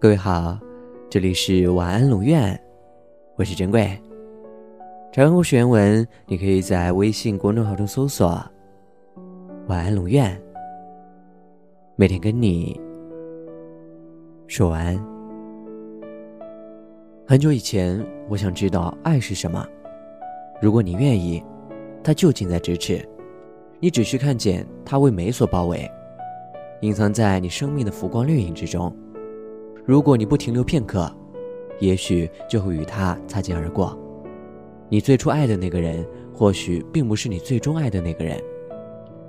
各位好，这里是晚安龙院，我是珍贵。查看故事原文，你可以在微信公众号中搜索“晚安龙院”，每天跟你说晚安。很久以前，我想知道爱是什么。如果你愿意，它就近在咫尺，你只需看见它为美所包围，隐藏在你生命的浮光掠影之中。如果你不停留片刻，也许就会与他擦肩而过。你最初爱的那个人，或许并不是你最终爱的那个人。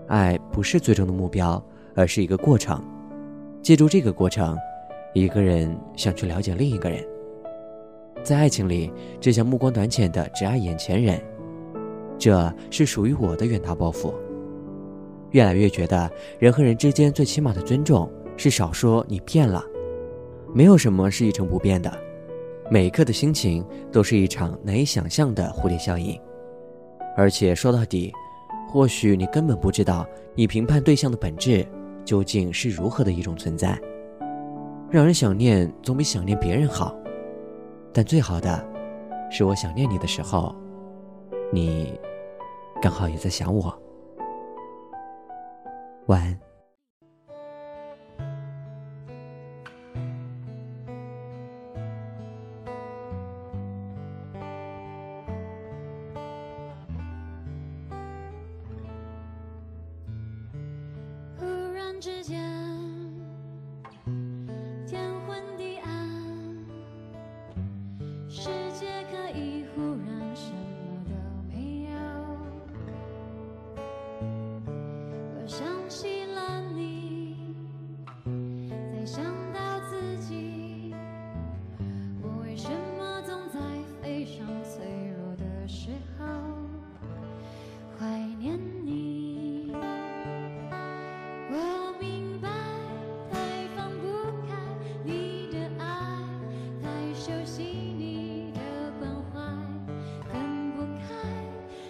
爱不是最终的目标，而是一个过程。借助这个过程，一个人想去了解另一个人。在爱情里，只想目光短浅的只爱眼前人，这是属于我的远大抱负。越来越觉得，人和人之间最起码的尊重，是少说你变了。没有什么是一成不变的。每一刻的心情都是一场难以想象的蝴蝶效应，而且说到底，或许你根本不知道你评判对象的本质究竟是如何的一种存在。让人想念总比想念别人好，但最好的，是我想念你的时候，你刚好也在想我。晚安。之间，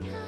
time.